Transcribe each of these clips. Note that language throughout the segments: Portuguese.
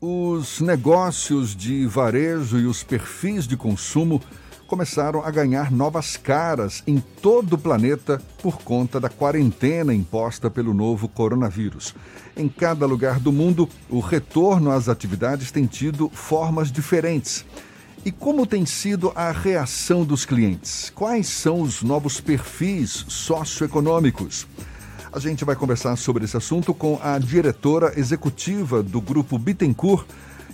os negócios de varejo e os perfis de consumo começaram a ganhar novas caras em todo o planeta por conta da quarentena imposta pelo novo coronavírus. Em cada lugar do mundo, o retorno às atividades tem tido formas diferentes. E como tem sido a reação dos clientes? Quais são os novos perfis socioeconômicos? A gente vai conversar sobre esse assunto com a diretora executiva do Grupo Bittencourt,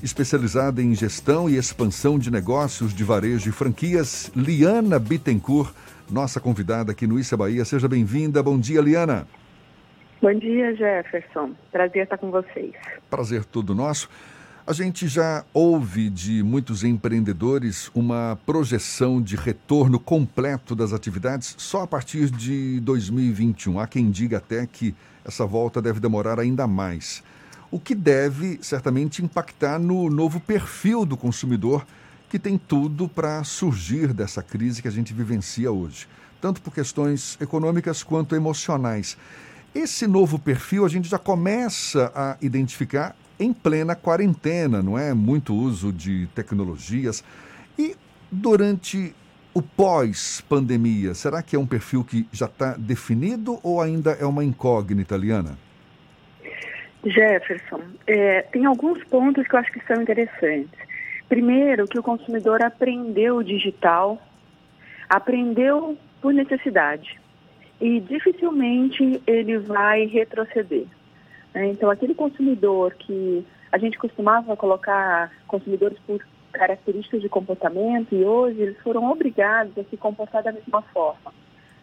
especializada em gestão e expansão de negócios de varejo e franquias, Liana Bittencourt, nossa convidada aqui no Issa Bahia. Seja bem-vinda. Bom dia, Liana. Bom dia, Jefferson. Prazer estar com vocês. Prazer todo nosso. A gente já ouve de muitos empreendedores uma projeção de retorno completo das atividades só a partir de 2021. Há quem diga até que essa volta deve demorar ainda mais. O que deve certamente impactar no novo perfil do consumidor que tem tudo para surgir dessa crise que a gente vivencia hoje, tanto por questões econômicas quanto emocionais. Esse novo perfil a gente já começa a identificar em plena quarentena, não é? Muito uso de tecnologias. E durante o pós-pandemia, será que é um perfil que já está definido ou ainda é uma incógnita, Liana? Jefferson, é, tem alguns pontos que eu acho que são interessantes. Primeiro, que o consumidor aprendeu o digital, aprendeu por necessidade e dificilmente ele vai retroceder. Né? Então, aquele consumidor que a gente costumava colocar consumidores por características de comportamento e hoje eles foram obrigados a se comportar da mesma forma.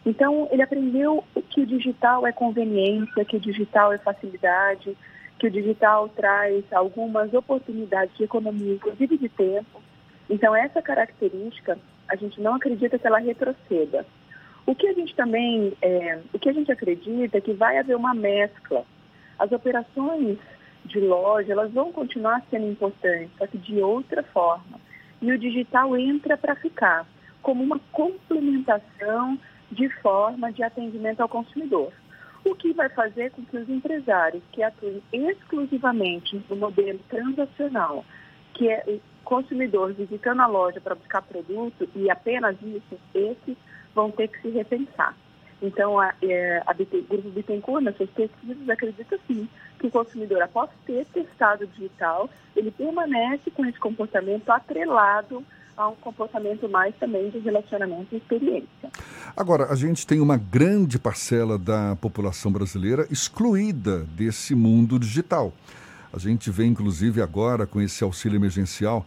Então, ele aprendeu que o digital é conveniência, que o digital é facilidade, que o digital traz algumas oportunidades de economia, inclusive de tempo. Então, essa característica, a gente não acredita que ela retroceda. O que a gente também, é, o que a gente acredita é que vai haver uma mescla as operações de loja, elas vão continuar sendo importantes, só que de outra forma. E o digital entra para ficar como uma complementação de forma de atendimento ao consumidor. O que vai fazer com que os empresários que atuem exclusivamente no modelo transacional, que é o consumidor visitando a loja para buscar produto e apenas isso, esses vão ter que se repensar. Então, a, é, a BT, o Grupo Bittencourt, nas suas pesquisas, acredita sim que o consumidor, após ter testado digital, ele permanece com esse comportamento atrelado a um comportamento mais também de relacionamento e experiência. Agora, a gente tem uma grande parcela da população brasileira excluída desse mundo digital. A gente vê, inclusive, agora com esse auxílio emergencial,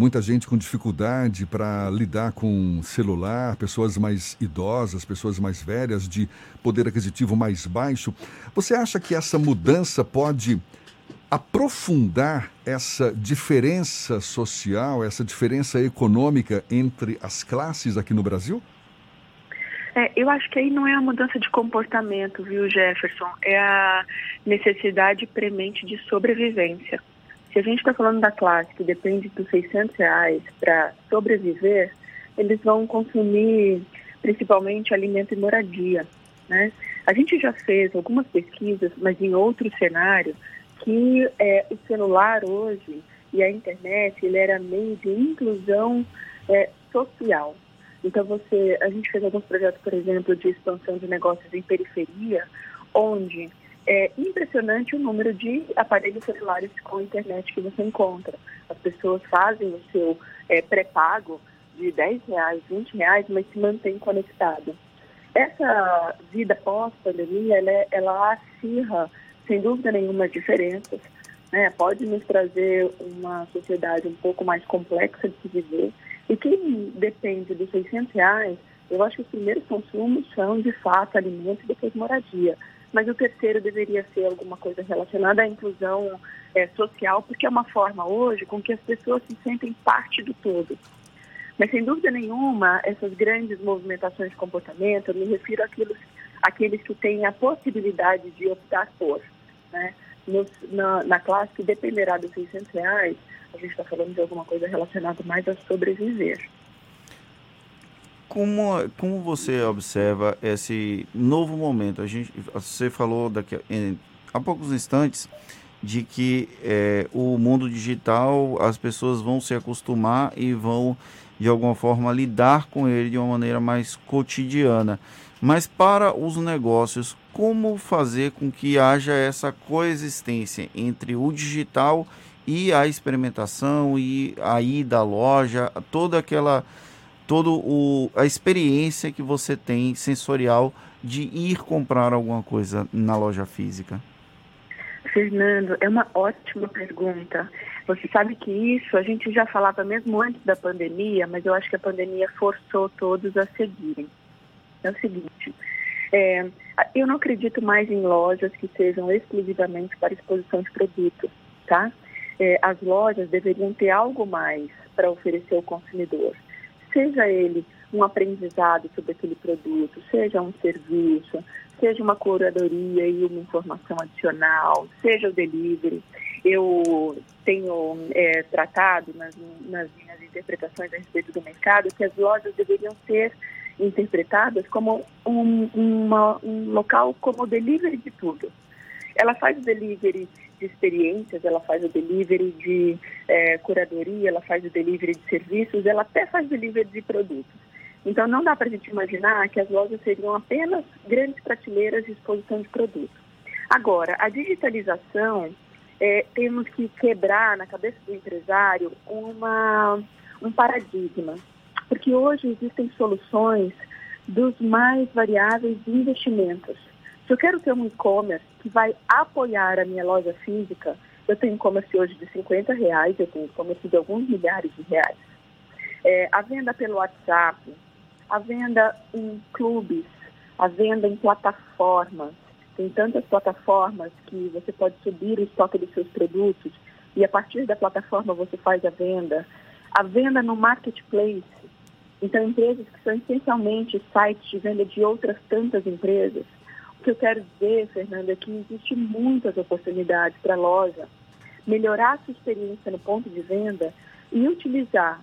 muita gente com dificuldade para lidar com celular, pessoas mais idosas, pessoas mais velhas, de poder aquisitivo mais baixo. Você acha que essa mudança pode aprofundar essa diferença social, essa diferença econômica entre as classes aqui no Brasil? É, eu acho que aí não é a mudança de comportamento, viu, Jefferson? É a necessidade premente de sobrevivência. Se a gente está falando da classe que depende dos 600 reais para sobreviver, eles vão consumir principalmente alimento e moradia. Né? A gente já fez algumas pesquisas, mas em outro cenário, que é, o celular hoje e a internet ele era meio de inclusão é, social. Então você, a gente fez alguns projetos, por exemplo, de expansão de negócios em periferia, onde é impressionante o número de aparelhos celulares com internet que você encontra. As pessoas fazem o seu é, pré-pago de 10 reais, 20 reais, mas se mantém conectado. Essa vida pós-pandemia, ela, ela acirra, sem dúvida nenhuma, diferenças. Né? Pode nos trazer uma sociedade um pouco mais complexa de se viver. E quem depende dos 600 reais, eu acho que os primeiros consumos são, de fato, alimentos e depois moradia mas o terceiro deveria ser alguma coisa relacionada à inclusão é, social, porque é uma forma hoje com que as pessoas se sentem parte do todo. Mas, sem dúvida nenhuma, essas grandes movimentações de comportamento, eu me refiro àqueles, àqueles que têm a possibilidade de optar por. Né? No, na, na classe que dependerá dos 600 reais, a gente está falando de alguma coisa relacionada mais a sobreviver. Como, como você observa esse novo momento? A gente, você falou daqui, em, há poucos instantes de que é, o mundo digital as pessoas vão se acostumar e vão de alguma forma lidar com ele de uma maneira mais cotidiana. Mas para os negócios, como fazer com que haja essa coexistência entre o digital e a experimentação e a ida à loja, toda aquela toda a experiência que você tem sensorial de ir comprar alguma coisa na loja física? Fernando, é uma ótima pergunta. Você sabe que isso a gente já falava mesmo antes da pandemia, mas eu acho que a pandemia forçou todos a seguirem. É o seguinte, é, eu não acredito mais em lojas que sejam exclusivamente para exposição de produtos, tá? É, as lojas deveriam ter algo mais para oferecer ao consumidor, seja ele um aprendizado sobre aquele produto, seja um serviço, seja uma curadoria e uma informação adicional, seja o delivery. Eu tenho é, tratado nas, nas minhas interpretações a respeito do mercado que as lojas deveriam ser interpretadas como um, uma, um local como delivery de tudo. Ela faz o delivery de experiências, ela faz o delivery de é, curadoria, ela faz o delivery de serviços, ela até faz delivery de produtos. Então, não dá para a gente imaginar que as lojas seriam apenas grandes prateleiras de exposição de produtos. Agora, a digitalização, é, temos que quebrar na cabeça do empresário uma, um paradigma, porque hoje existem soluções dos mais variáveis investimentos. Se eu quero ter um e-commerce que vai apoiar a minha loja física, eu tenho e-commerce hoje de 50 reais, eu tenho e-commerce de alguns milhares de reais. É, a venda pelo WhatsApp, a venda em clubes, a venda em plataformas. Tem tantas plataformas que você pode subir o estoque dos seus produtos e a partir da plataforma você faz a venda. A venda no marketplace. Então, empresas que são essencialmente sites de venda de outras tantas empresas. O que eu quero dizer, Fernanda, é que existe muitas oportunidades para a loja melhorar a sua experiência no ponto de venda e utilizar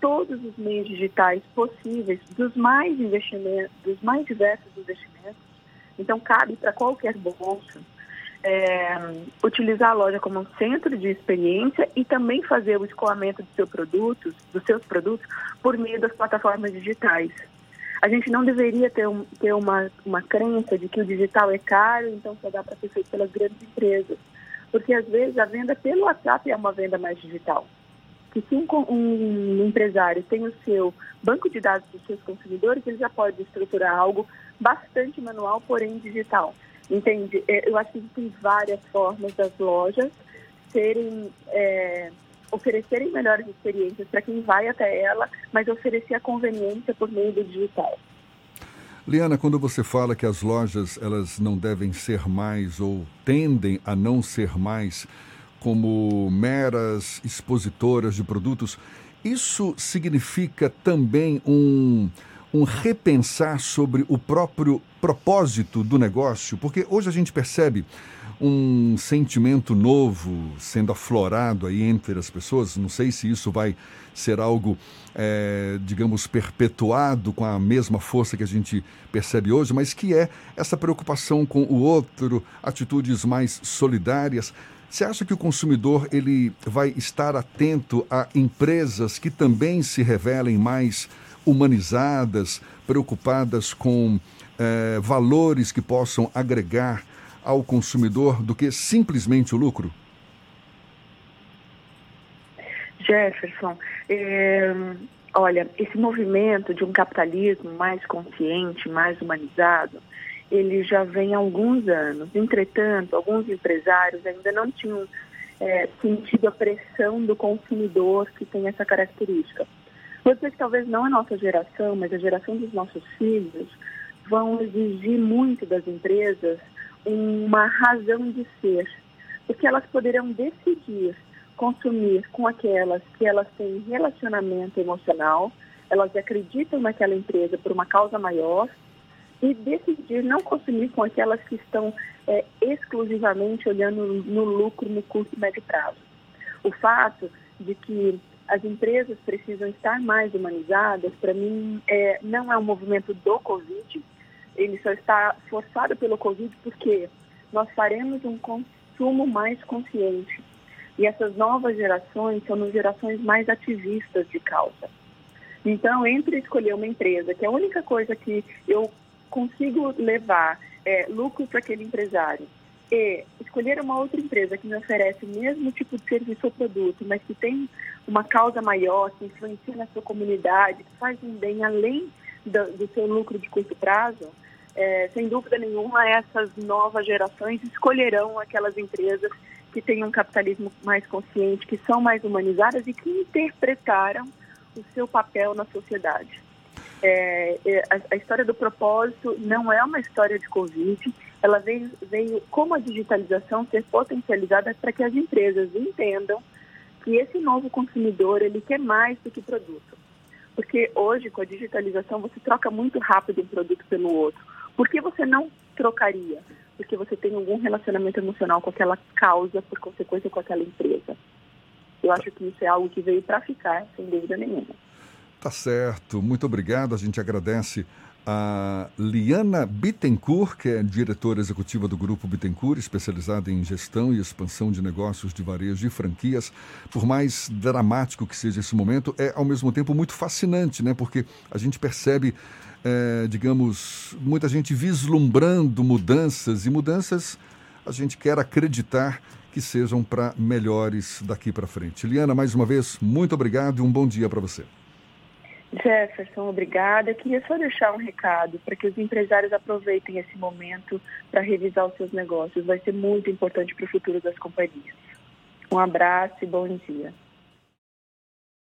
todos os meios digitais possíveis dos mais investimentos, dos mais diversos investimentos. Então cabe para qualquer bolso é, utilizar a loja como um centro de experiência e também fazer o escoamento dos seus produtos, dos seus produtos, por meio das plataformas digitais. A gente não deveria ter, um, ter uma, uma crença de que o digital é caro, então só dá para ser feito pelas grandes empresas. Porque às vezes a venda pelo WhatsApp é uma venda mais digital que se um, um, empresário tem o seu banco de dados dos seus consumidores, ele já pode estruturar algo bastante manual, porém digital. Entende? É, eu acho que existem várias formas das lojas serem, é, oferecerem melhores experiências para quem vai até ela, mas oferecer a conveniência por meio do digital. Liana, quando você fala que as lojas elas não devem ser mais ou tendem a não ser mais como meras expositoras de produtos, isso significa também um, um repensar sobre o próprio propósito do negócio? Porque hoje a gente percebe um sentimento novo sendo aflorado aí entre as pessoas. Não sei se isso vai ser algo, é, digamos, perpetuado com a mesma força que a gente percebe hoje, mas que é essa preocupação com o outro, atitudes mais solidárias. Você acha que o consumidor ele vai estar atento a empresas que também se revelem mais humanizadas, preocupadas com eh, valores que possam agregar ao consumidor do que simplesmente o lucro? Jefferson, é, olha, esse movimento de um capitalismo mais consciente, mais humanizado, ele já vem há alguns anos. Entretanto, alguns empresários ainda não tinham é, sentido a pressão do consumidor que tem essa característica. Que talvez não a nossa geração, mas a geração dos nossos filhos vão exigir muito das empresas uma razão de ser, porque elas poderão decidir consumir com aquelas que elas têm relacionamento emocional, elas acreditam naquela empresa por uma causa maior e decidir não consumir com aquelas que estão é, exclusivamente olhando no lucro no curto e médio prazo. O fato de que as empresas precisam estar mais humanizadas, para mim, é, não é um movimento do Covid, ele só está forçado pelo Covid porque nós faremos um consumo mais consciente. E essas novas gerações são gerações mais ativistas de causa. Então, entre escolher uma empresa, que é a única coisa que eu consigo levar é, lucro para aquele empresário, e escolher uma outra empresa que me oferece o mesmo tipo de serviço ou produto, mas que tem uma causa maior, que influencia na sua comunidade, que faz um bem além do, do seu lucro de curto prazo, é, sem dúvida nenhuma, essas novas gerações escolherão aquelas empresas que têm um capitalismo mais consciente, que são mais humanizadas e que interpretaram o seu papel na sociedade. É, é, a, a, história do propósito não é uma história de Covid, ela veio, veio como a digitalização ser potencializada para que as empresas entendam que esse novo consumidor ele quer mais do que produto. Porque hoje, com a digitalização, você troca muito rápido um produto pelo outro. Por que você não trocaria? Porque você tem algum relacionamento emocional com aquela causa, por consequência com aquela empresa. Eu acho que isso é algo que veio para ficar, sem dúvida nenhuma. Tá certo. Muito obrigado. A gente agradece a Liana Bittencourt, que é diretora executiva do Grupo Bittencourt, especializada em gestão e expansão de negócios de varejo e franquias. Por mais dramático que seja esse momento, é ao mesmo tempo muito fascinante, né? Porque a gente percebe, é, digamos, muita gente vislumbrando mudanças e mudanças a gente quer acreditar que sejam para melhores daqui para frente. Liana, mais uma vez, muito obrigado e um bom dia para você. Jefferson, obrigada. Eu queria só deixar um recado para que os empresários aproveitem esse momento para revisar os seus negócios. Vai ser muito importante para o futuro das companhias. Um abraço e bom dia.